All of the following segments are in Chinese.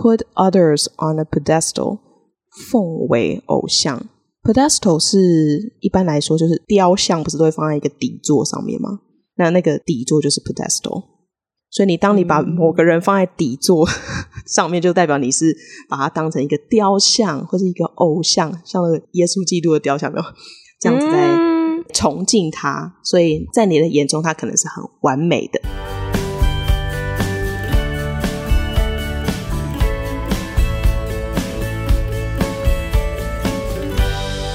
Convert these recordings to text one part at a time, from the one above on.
put others on a pedestal，奉为偶像。pedestal 是一般来说就是雕像，不是都会放在一个底座上面吗？那那个底座就是 pedestal。所以你当你把某个人放在底座上面，就代表你是把它当成一个雕像或者一个偶像，像那个耶稣基督的雕像，没有这样子在崇敬他。所以在你的眼中，他可能是很完美的。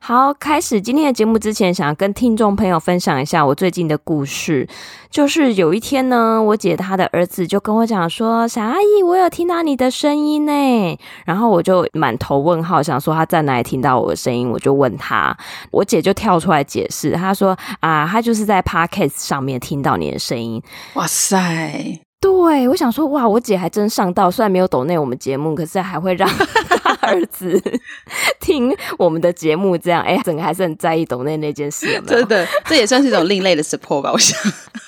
好，开始今天的节目之前，想要跟听众朋友分享一下我最近的故事。就是有一天呢，我姐她的儿子就跟我讲说：“小阿姨，我有听到你的声音呢。”然后我就满头问号，想说他在哪里听到我的声音，我就问他，我姐就跳出来解释，她说：“啊，她就是在 Podcast 上面听到你的声音。”哇塞！对，我想说，哇，我姐还真上道，虽然没有抖内我们节目，可是还会让他 儿子 听我们的节目，这样，哎，整个还是很在意抖内那件事有没有？真的，这也算是一种另类的 support 吧，我想。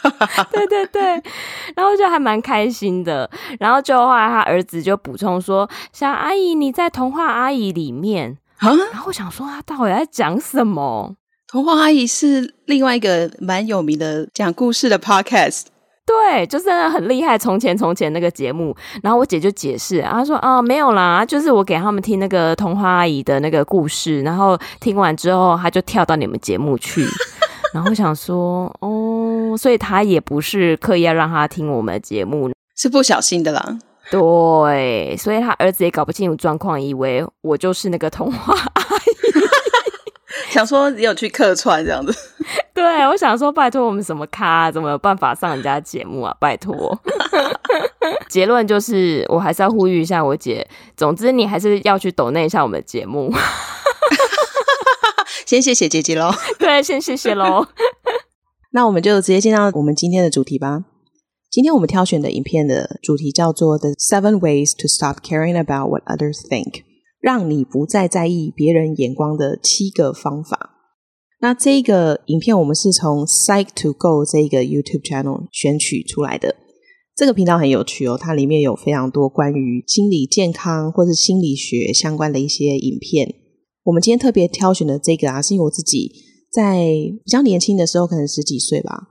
对对对，然后就还蛮开心的，然后就后来他儿子就补充说：“小阿姨，你在童话阿姨里面啊？”然后我想说，他到底在讲什么？童话阿姨是另外一个蛮有名的讲故事的 podcast。对，就是很厉害。从前从前那个节目，然后我姐就解释，她说：“啊，没有啦，就是我给他们听那个童话阿姨的那个故事，然后听完之后，她就跳到你们节目去。然后想说，哦，所以她也不是刻意要让她听我们的节目，是不小心的啦。对，所以他儿子也搞不清楚状况，以为我就是那个童话阿姨，想说你有去客串这样子。”对，我想说，拜托我们什么咖，怎么有办法上人家节目啊？拜托，结论就是，我还是要呼吁一下我姐。总之，你还是要去抖那一下我们的节目。先谢谢姐姐喽。对，先谢谢喽。那我们就直接进到我们今天的主题吧。今天我们挑选的影片的主题叫做《The Seven Ways to Stop Caring About What Others Think》，让你不再在意别人眼光的七个方法。那这个影片我们是从 Psych to Go 这个 YouTube channel 选取出来的。这个频道很有趣哦，它里面有非常多关于心理健康或是心理学相关的一些影片。我们今天特别挑选的这个啊，是因为我自己在比较年轻的时候，可能十几岁吧，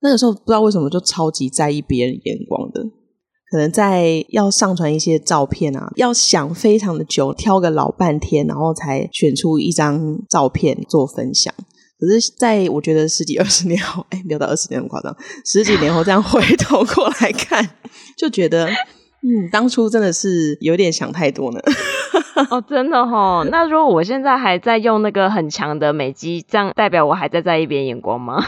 那个时候不知道为什么就超级在意别人眼光的，可能在要上传一些照片啊，要想非常的久，挑个老半天，然后才选出一张照片做分享。可是，在我觉得十几二十年后，哎，没有到二十年那么夸张，十几年后这样回头过来看，就觉得，嗯，当初真的是有点想太多呢。哦，真的哦。那如果我现在还在用那个很强的美肌，这样代表我还在在意别人眼光吗？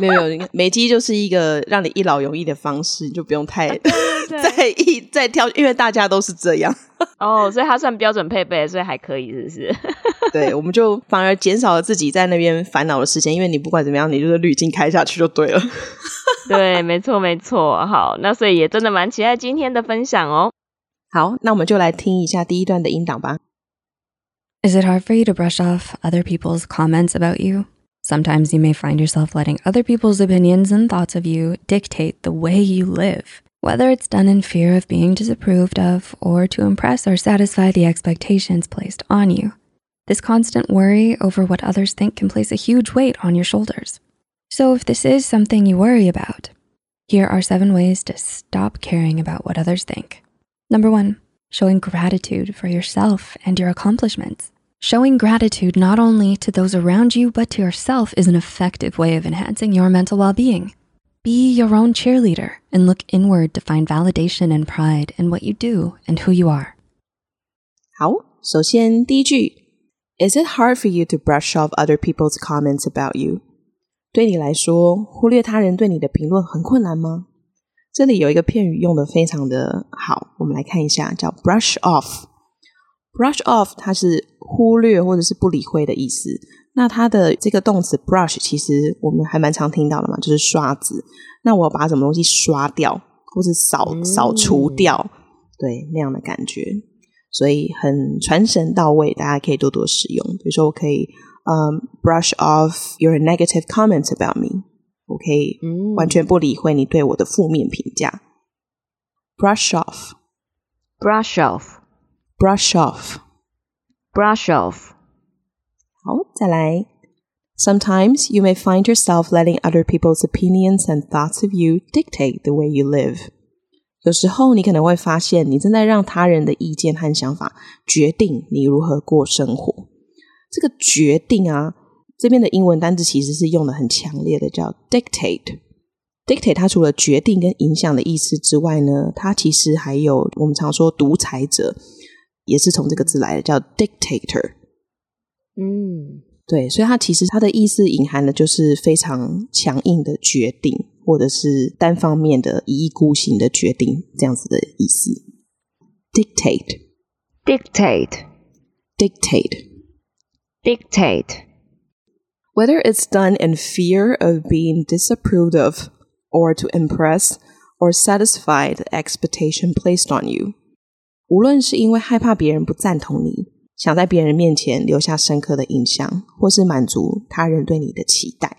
没有没有，美肌就是一个让你一劳永逸的方式，就不用太 在意再挑，因为大家都是这样。哦，所以它算标准配备，所以还可以，是不是？对，我们就反而减少了自己在那边烦恼的时间，因为你不管怎么样，你就是滤镜开下去就对了。对，没错，没错。好，那所以也真的蛮期待今天的分享哦。好，那我们就来听一下第一段的音档吧。Is it hard for you to brush off other people's comments about you? Sometimes you may find yourself letting other people's opinions and thoughts of you dictate the way you live, whether it's done in fear of being disapproved of or to impress or satisfy the expectations placed on you. This constant worry over what others think can place a huge weight on your shoulders. So, if this is something you worry about, here are seven ways to stop caring about what others think. Number one, showing gratitude for yourself and your accomplishments. Showing gratitude not only to those around you, but to yourself is an effective way of enhancing your mental well being. Be your own cheerleader and look inward to find validation and pride in what you do and who you are. 好，首先第一句。Is it hard for you to brush off other people's comments about you？对你来说，忽略他人对你的评论很困难吗？这里有一个片语用得非常的好，我们来看一下，叫 brush off。brush off 它是 忽略或者是不理会的意思。那它的这个动词 brush 其实我们还蛮常听到的嘛，就是刷子。那我要把什么东西刷掉，或是扫扫除掉，对，那样的感觉，所以很传神到位，大家可以多多使用。比如说，我可以嗯、um,，brush off your negative comments about me，我可以完全不理会你对我的负面评价。brush off，brush off，brush Brush off。好，再来。Sometimes you may find yourself letting other people's opinions and thoughts of you dictate the way you live. 有时候你可能会发现，你正在让他人的意见和想法决定你如何过生活。这个决定啊，这边的英文单字其实是用的很强烈的，叫 dictate。dictate 它除了决定跟影响的意思之外呢，它其实还有我们常说独裁者，也是从这个字来的，叫 dictator。嗯，对，所以它其实它的意思隐含的就是非常强硬的决定，或者是单方面的一意孤行的决定，这样子的意思。dictate，dictate，dictate，dictate。Whether it's done in fear of being disapproved of, or to impress or satisfy the expectation placed on you，无论是因为害怕别人不赞同你。想在别人面前留下深刻的印象，或是满足他人对你的期待。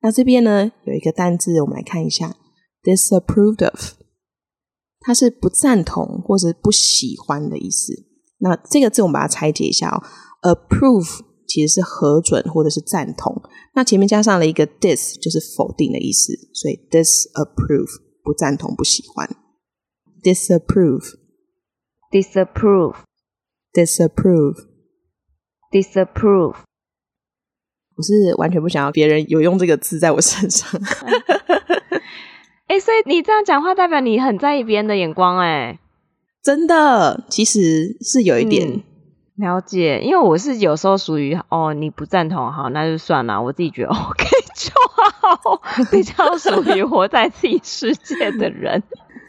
那这边呢，有一个单字，我们来看一下，disapproved of，它是不赞同或是不喜欢的意思。那这个字我们把它拆解一下哦，approve 其实是核准或者是赞同，那前面加上了一个 dis，就是否定的意思，所以 disapprove 不赞同、不喜欢，disapprove。Dis。Disapprove disapprove，我是完全不想要别人有用这个字在我身上。哎、欸，所以你这样讲话，代表你很在意别人的眼光、欸，哎，真的，其实是有一点、嗯、了解。因为我是有时候属于哦，你不赞同，好，那就算了，我自己觉得 OK 就好，比较属于活在自己世界的人。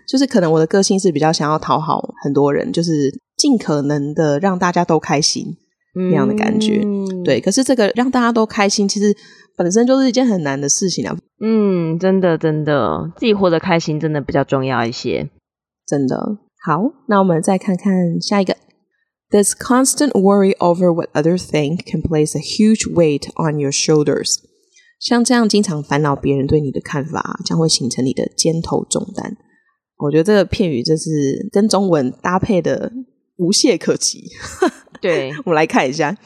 就是可能我的个性是比较想要讨好很多人，就是。尽可能的让大家都开心，那样的感觉，嗯、对。可是这个让大家都开心，其实本身就是一件很难的事情啊。嗯，真的，真的，自己活得开心，真的比较重要一些。真的。好，那我们再看看下一个。This constant worry over what others think can place a huge weight on your shoulders。像这样经常烦恼别人对你的看法，将会形成你的肩头重担。我觉得这个片语真是跟中文搭配的。无懈可击。对，我们来看一下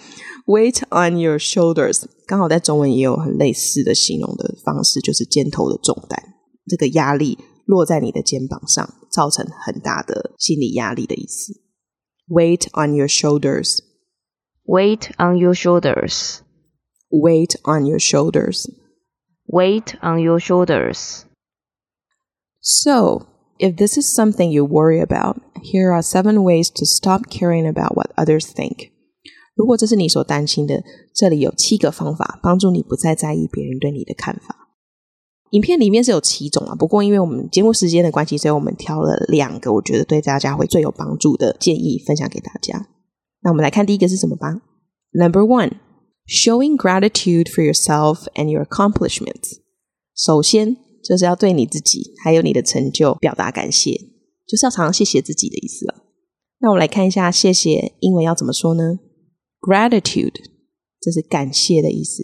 ，weight on your shoulders，刚好在中文也有很类似的形容的方式，就是肩头的重担，这个压力落在你的肩膀上，造成很大的心理压力的意思。weight on your shoulders，weight on your shoulders，weight on your shoulders，weight on your shoulders。So, if this is something you worry about. Here are seven ways to stop caring about what others think. 如果这是你所担心的，这里有七个方法帮助你不再在意别人对你的看法。影片里面是有七种啊，不过因为我们节目时间的关系，所以我们挑了两个，我觉得对大家会最有帮助的建议分享给大家。那我们来看第一个是什么吧。Number one, showing gratitude for yourself and your accomplishments. 首先 就是要对你自己还有你的成就表达感谢。就是要常常谢谢自己的意思了。那我们来看一下谢谢英文要怎么说呢？Gratitude，这是感谢的意思。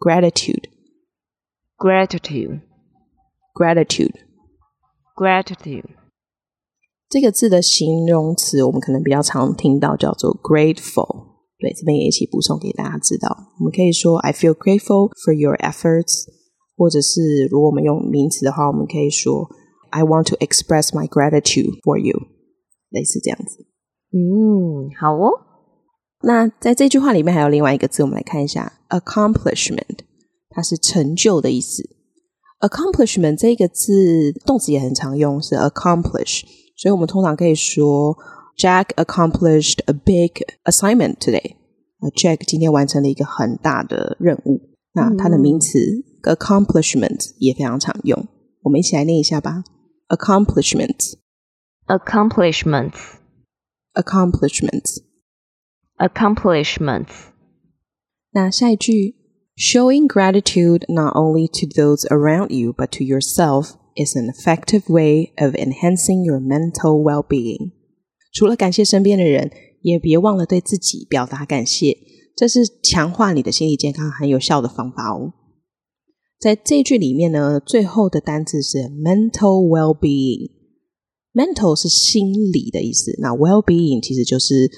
Gratitude，Gratitude，Gratitude。这个字的形容词我们可能比较常听到叫做 grateful。对，这边也一起补充给大家知道。我们可以说 I feel grateful for your efforts，或者是如果我们用名词的话，我们可以说。I want to express my gratitude for you，类似这样子。嗯，好哦。那在这句话里面还有另外一个字，我们来看一下，accomplishment，它是成就的意思。accomplishment 这个字动词也很常用，是 accomplish，所以我们通常可以说 Jack accomplished a big assignment today。啊 Jack 今天完成了一个很大的任务。那它的名词、嗯、accomplishment 也非常常用，我们一起来念一下吧。accomplishments, accomplishments, accomplishments, accomplishments。那下一句 Showing gratitude not only to those around you, but to yourself is an effective way of enhancing your mental well-being. 除了感谢身边的人，也别忘了对自己表达感谢， 这是强化你的心理健康很有效的方法哦。在这句里面呢，最后的单字是 mental well-being。mental 是心理的意思，那 well-being 其实就是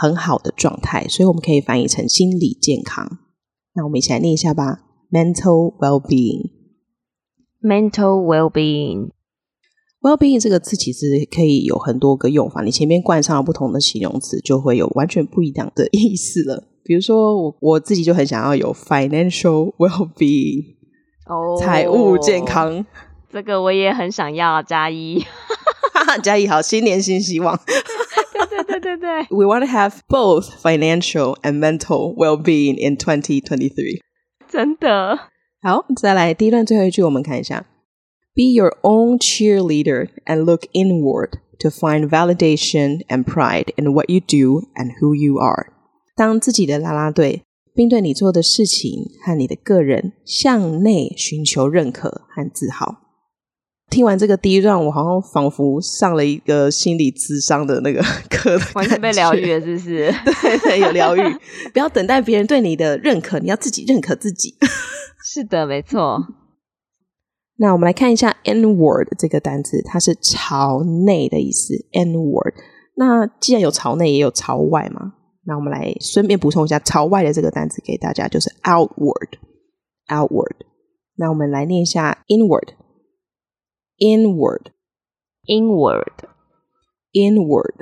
很好的状态，所以我们可以翻译成心理健康。那我们一起来念一下吧：mental well-being，mental well-being，well-being 这个字其实可以有很多个用法，你前面冠上了不同的形容词，就会有完全不一样的意思了。比如说我我自己就很想要有 financial well-being，哦，财务健康，这个我也很想要，加一，加一好，新年新希望。对对对，We want to have both financial and mental well-being in 2023。真的好，再来第一段最后一句，我们看一下：Be your own cheerleader and look inward to find validation and pride in what you do and who you are。 当自己的啦啦队，并对你做的事情和你的个人向内寻求认可和自豪。听完这个第一段，我好像仿佛上了一个心理智商的那个课，完全被疗愈了，是不是？对对，有疗愈。不要等待别人对你的认可，你要自己认可自己。是的，没错。那我们来看一下 inward 这个单词，它是朝内的意思。inward。那既然有朝内，也有朝外嘛。那我们来顺便补充一下朝外的这个单词给大家，就是 outward。outward。那我们来念一下 inward。Inward, inward, inward,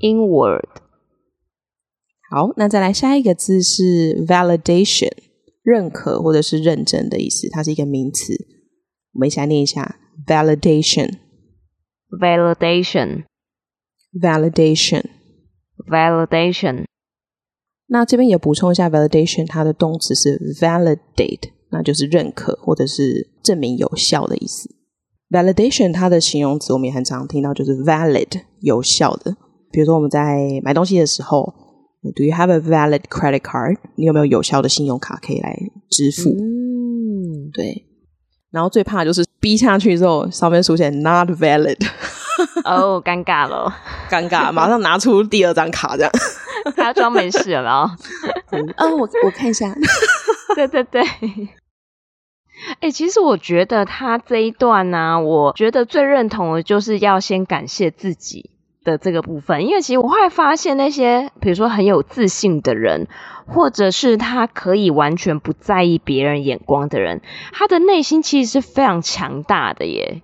inward。好，那再来下一个字是 validation，认可或者是认证的意思，它是一个名词。我们一起来念一下 validation, validation, validation。那这边也补充一下 validation，它的动词是 validate，那就是认可或者是证明有效的意思。Validation 它的形容词我们也很常听到，就是 valid 有效的。比如说我们在买东西的时候，Do you have a valid credit card？你有没有有效的信用卡可以来支付？嗯，对。然后最怕就是逼下去之后，上面出现 not valid。哦，尴尬了，尴尬，马上拿出第二张卡这样。他装没事了吗？嗯，我我看一下。对对对。哎、欸，其实我觉得他这一段呢、啊，我觉得最认同的就是要先感谢自己的这个部分，因为其实我会发现那些比如说很有自信的人，或者是他可以完全不在意别人眼光的人，他的内心其实是非常强大的耶。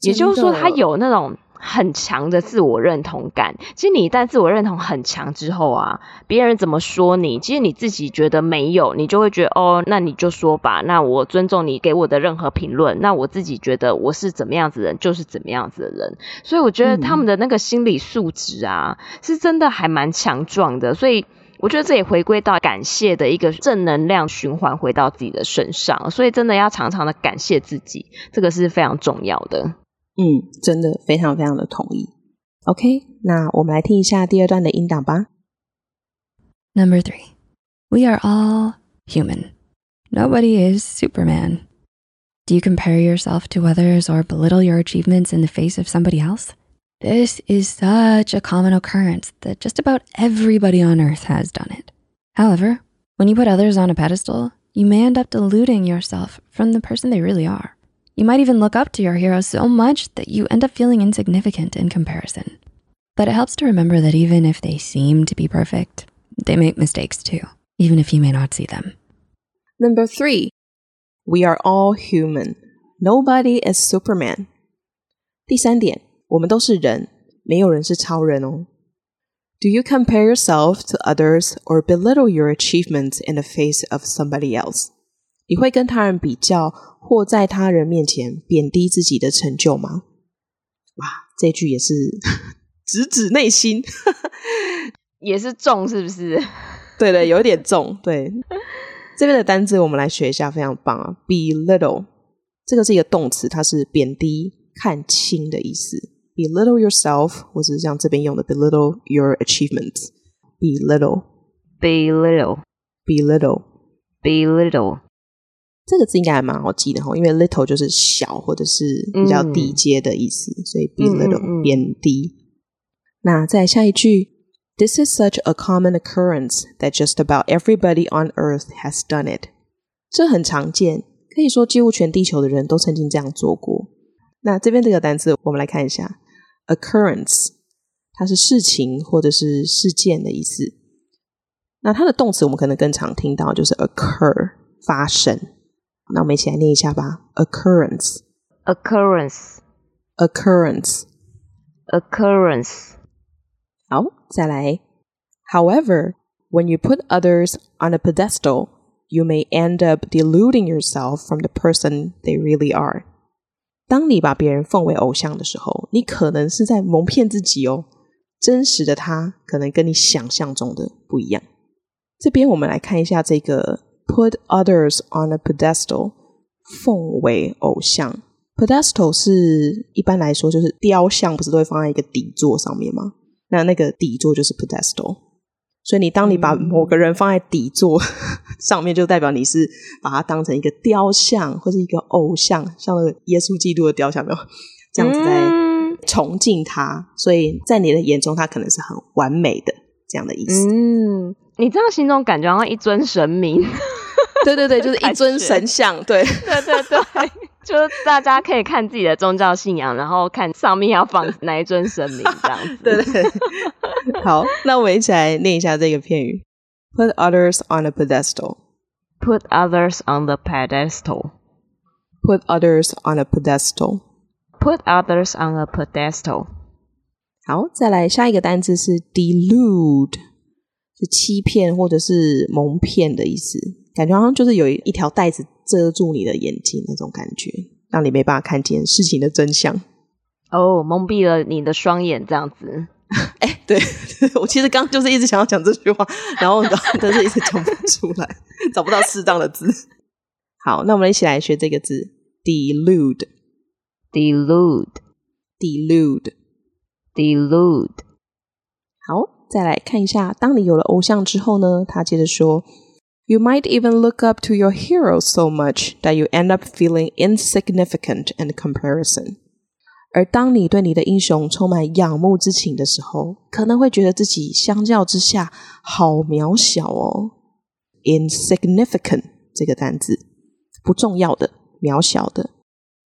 也就是说，他有那种。很强的自我认同感。其实你一旦自我认同很强之后啊，别人怎么说你，其实你自己觉得没有，你就会觉得哦，那你就说吧，那我尊重你给我的任何评论。那我自己觉得我是怎么样子的人，就是怎么样子的人。所以我觉得他们的那个心理素质啊，嗯、是真的还蛮强壮的。所以我觉得这也回归到感谢的一个正能量循环回到自己的身上。所以真的要常常的感谢自己，这个是非常重要的。嗯，真的非常非常的同意。OK，那我们来听一下第二段的音档吧。Number three, we are all human. Nobody is Superman. Do you compare yourself to others or belittle your achievements in the face of somebody else? This is such a common occurrence that just about everybody on earth has done it. However, when you put others on a pedestal, you may end up deluding yourself from the person they really are. You might even look up to your hero so much that you end up feeling insignificant in comparison. But it helps to remember that even if they seem to be perfect, they make mistakes too, even if you may not see them. Number three, we are all human. Nobody is Superman. 第三点，我们都是人，没有人是超人哦。Do you compare yourself to others or belittle your achievements in the face of somebody else? 你会跟他人比较，或在他人面前贬低自己的成就吗？哇，这句也是 直指内心，也是重，是不是？对对，有一点重。对，这边的单字我们来学一下，非常棒啊！belittle 这个是一个动词，它是贬低、看轻的意思。belittle yourself，或者是像这边用的 belittle your achievements。这个字应该还蛮好记的哈因为 little 就是小或者是比较低阶的意思所以 be little 贬低。那再下一句 this is such a common occurrence that just about everybody on earth has done it 这很常见可以说几乎全地球的人都曾经这样做过。那这边这个单词我们来看一下 occurrence 它是事情或者是事件的意思。那它的动词我们可能更常听到就是 occur 发生。那我们一起来念一下吧：occurrence，occurrence，occurrence。好，再来。However, when you put others on a pedestal, you may end up deluding yourself from the person they really are. 当你把别人奉为偶像的时候，你可能是在蒙骗自己哦。真实的他可能跟你想象中的不一样。这边我们来看一下这个 Put others on a pedestal，奉为偶像。pedestal 是一般来说就是雕像，不是都会放在一个底座上面吗？那那个底座就是 pedestal。所以你当你把某个人放在底座 上面，就代表你是把它当成一个雕像或者一个偶像，像那个耶稣基督的雕像，没有这样子在崇敬他。所以在你的眼中，他可能是很完美的这样的意思。嗯。你这样形容感觉好像一尊神明，对对对，就是一尊神像，对对对对，就是大家可以看自己的宗教信仰，然后看上面要放哪一尊神明这样子。对对对，好，那我们一起来念一下这个片语：Put others on a pedestal. Put others on the pedestal. Put others on a pedestal. Put others on a pedestal. 好，再来下一个单词是 delude。是欺骗或者是蒙骗的意思，感觉好像就是有一条带子遮住你的眼睛那种感觉，让你没办法看见事情的真相。哦，蒙蔽了你的双眼，这样子。哎、欸，对，我其实刚刚就是一直想要讲这句话，然后但是一直讲不出来，找不到适当的字。好，那我们一起来学这个字：delude，delude，delude，delude。好。再来看一下，当你有了偶像之后呢，他接着说：“You might even look up to your hero so much that you end up feeling insignificant in comparison。”而当你对你的英雄充满仰慕之情的时候，可能会觉得自己相较之下好渺小哦。Insignificant 这个单字，不重要的、渺小的。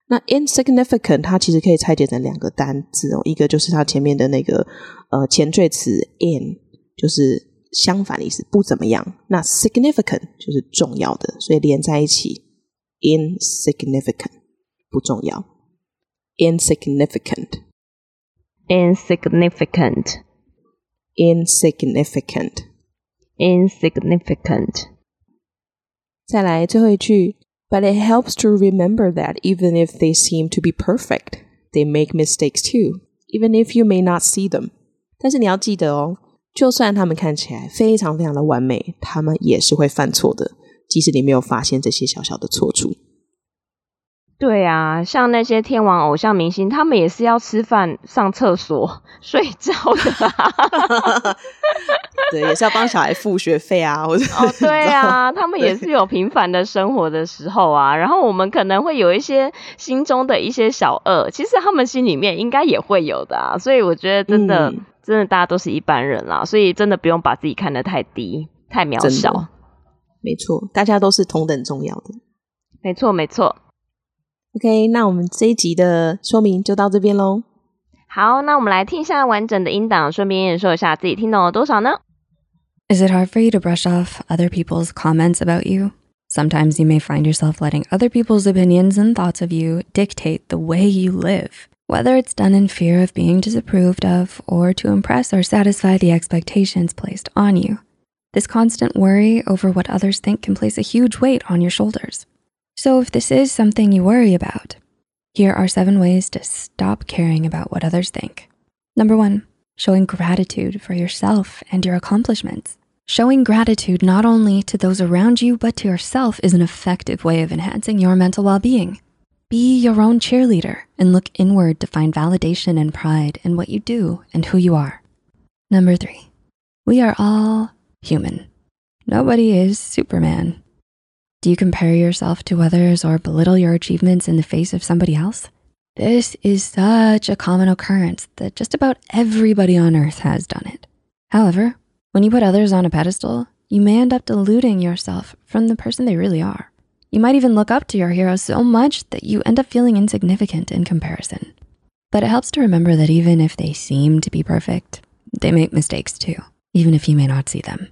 那 insignificant 它其实可以拆解成两个单字哦，一个就是它前面的那个呃前缀词 in，就是相反的意思，不怎么样。那 significant 就是重要的，所以连在一起，insignificant 不重要，insignificant，insignificant，insignificant，insignificant。再来最后一句。But it helps to remember that even if they seem to be perfect, they make mistakes too, even if you may not see them. 但是你要记得哦， 就算他们看起来非常非常的完美，他们也是会犯错的，即使你没有发现这些小小的错处。对啊，像那些天王偶像明星，他们也是要吃饭、上厕所、睡觉的啊。对，也是要帮小孩付学费啊，或者哦，对啊，他们也是有平凡的生活的时候啊。然后我们可能会有一些心中的一些小恶，其实他们心里面应该也会有的啊。所以我觉得真的，嗯、真的大家都是一般人啦，所以真的不用把自己看得太低、太渺小。没错，大家都是同等重要的。没错，没错。OK，那我们这一集的说明就到这边喽。好，那我们来听一下完整的音档，顺便验收一下自己听懂了多少呢？Is it hard for you to brush off other people's comments about you? Sometimes you may find yourself letting other people's opinions and thoughts of you dictate the way you live, whether it's done in fear of being disapproved of or to impress or satisfy the expectations placed on you. This constant worry over what others think can place a huge weight on your shoulders. So, if this is something you worry about, here are seven ways to stop caring about what others think. Number one, showing gratitude for yourself and your accomplishments. Showing gratitude not only to those around you, but to yourself is an effective way of enhancing your mental well being. Be your own cheerleader and look inward to find validation and pride in what you do and who you are. Number three, we are all human. Nobody is Superman. Do you compare yourself to others or belittle your achievements in the face of somebody else? This is such a common occurrence that just about everybody on earth has done it. However, when you put others on a pedestal, you may end up deluding yourself from the person they really are. You might even look up to your hero so much that you end up feeling insignificant in comparison. But it helps to remember that even if they seem to be perfect, they make mistakes too, even if you may not see them.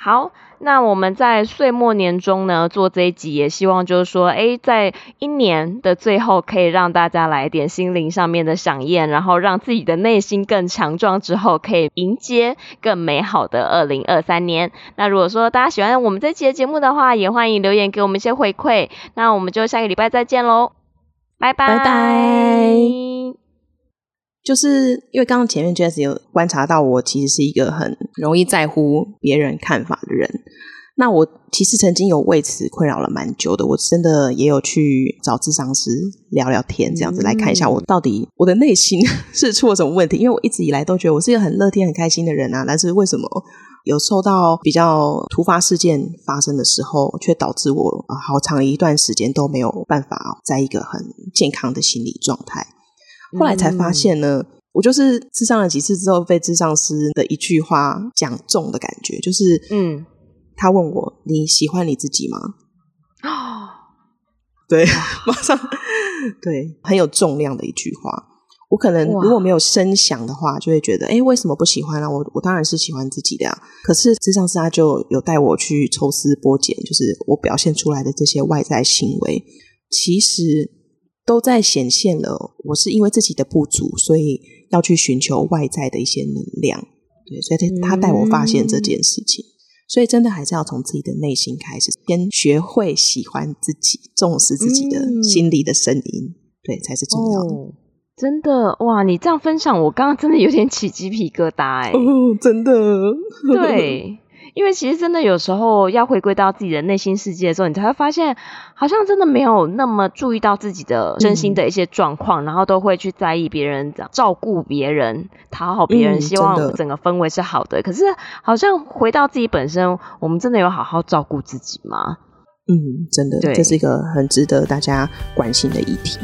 好，那我们在岁末年终呢做这一集，也希望就是说，诶，在一年的最后，可以让大家来点心灵上面的饗宴，然后让自己的内心更强壮，之后可以迎接更美好的二零二三年。那如果说大家喜欢我们这期的节目的话，也欢迎留言给我们一些回馈。那我们就下个礼拜再见喽，拜拜拜。就是因为刚刚前面 Jess 有观察到，我其实是一个很容易在乎别人看法的人。那我其实曾经有为此困扰了蛮久的，我真的也有去找咨商师聊聊天，这样子来看一下我到底我的内心是出了什么问题。因为我一直以来都觉得我是一个很乐天、很开心的人啊，但是为什么有受到比较突发事件发生的时候，却导致我好长一段时间都没有办法在一个很健康的心理状态？后来才发现呢，嗯、我就是咨商了几次之后，被智商师的一句话讲中的感觉，就是，嗯，他问我你喜欢你自己吗？哦，对，马上，对，很有重量的一句话。我可能如果没有深想的话，就会觉得，哎，为什么不喜欢呢、啊？我我当然是喜欢自己的呀、啊。可是智商师他就有带我去抽丝剥茧，就是我表现出来的这些外在行为，其实。都在显现了，我是因为自己的不足，所以要去寻求外在的一些能量。对，所以他带我发现这件事情。嗯、所以真的还是要从自己的内心开始，先学会喜欢自己，重视自己的心里的声音，嗯、对，才是重要的。哦、真的哇，你这样分享，我刚刚真的有点起鸡皮疙瘩哎、哦，真的，对。因为其实真的有时候要回归到自己的内心世界的时候，你才会发现，好像真的没有那么注意到自己的身心的一些状况，嗯、然后都会去在意别人，照顾别人，讨好别人，希望整个氛围是好的。嗯、可是好像回到自己本身，我们真的有好好照顾自己吗？嗯，真的，对，这是一个很值得大家关心的议题。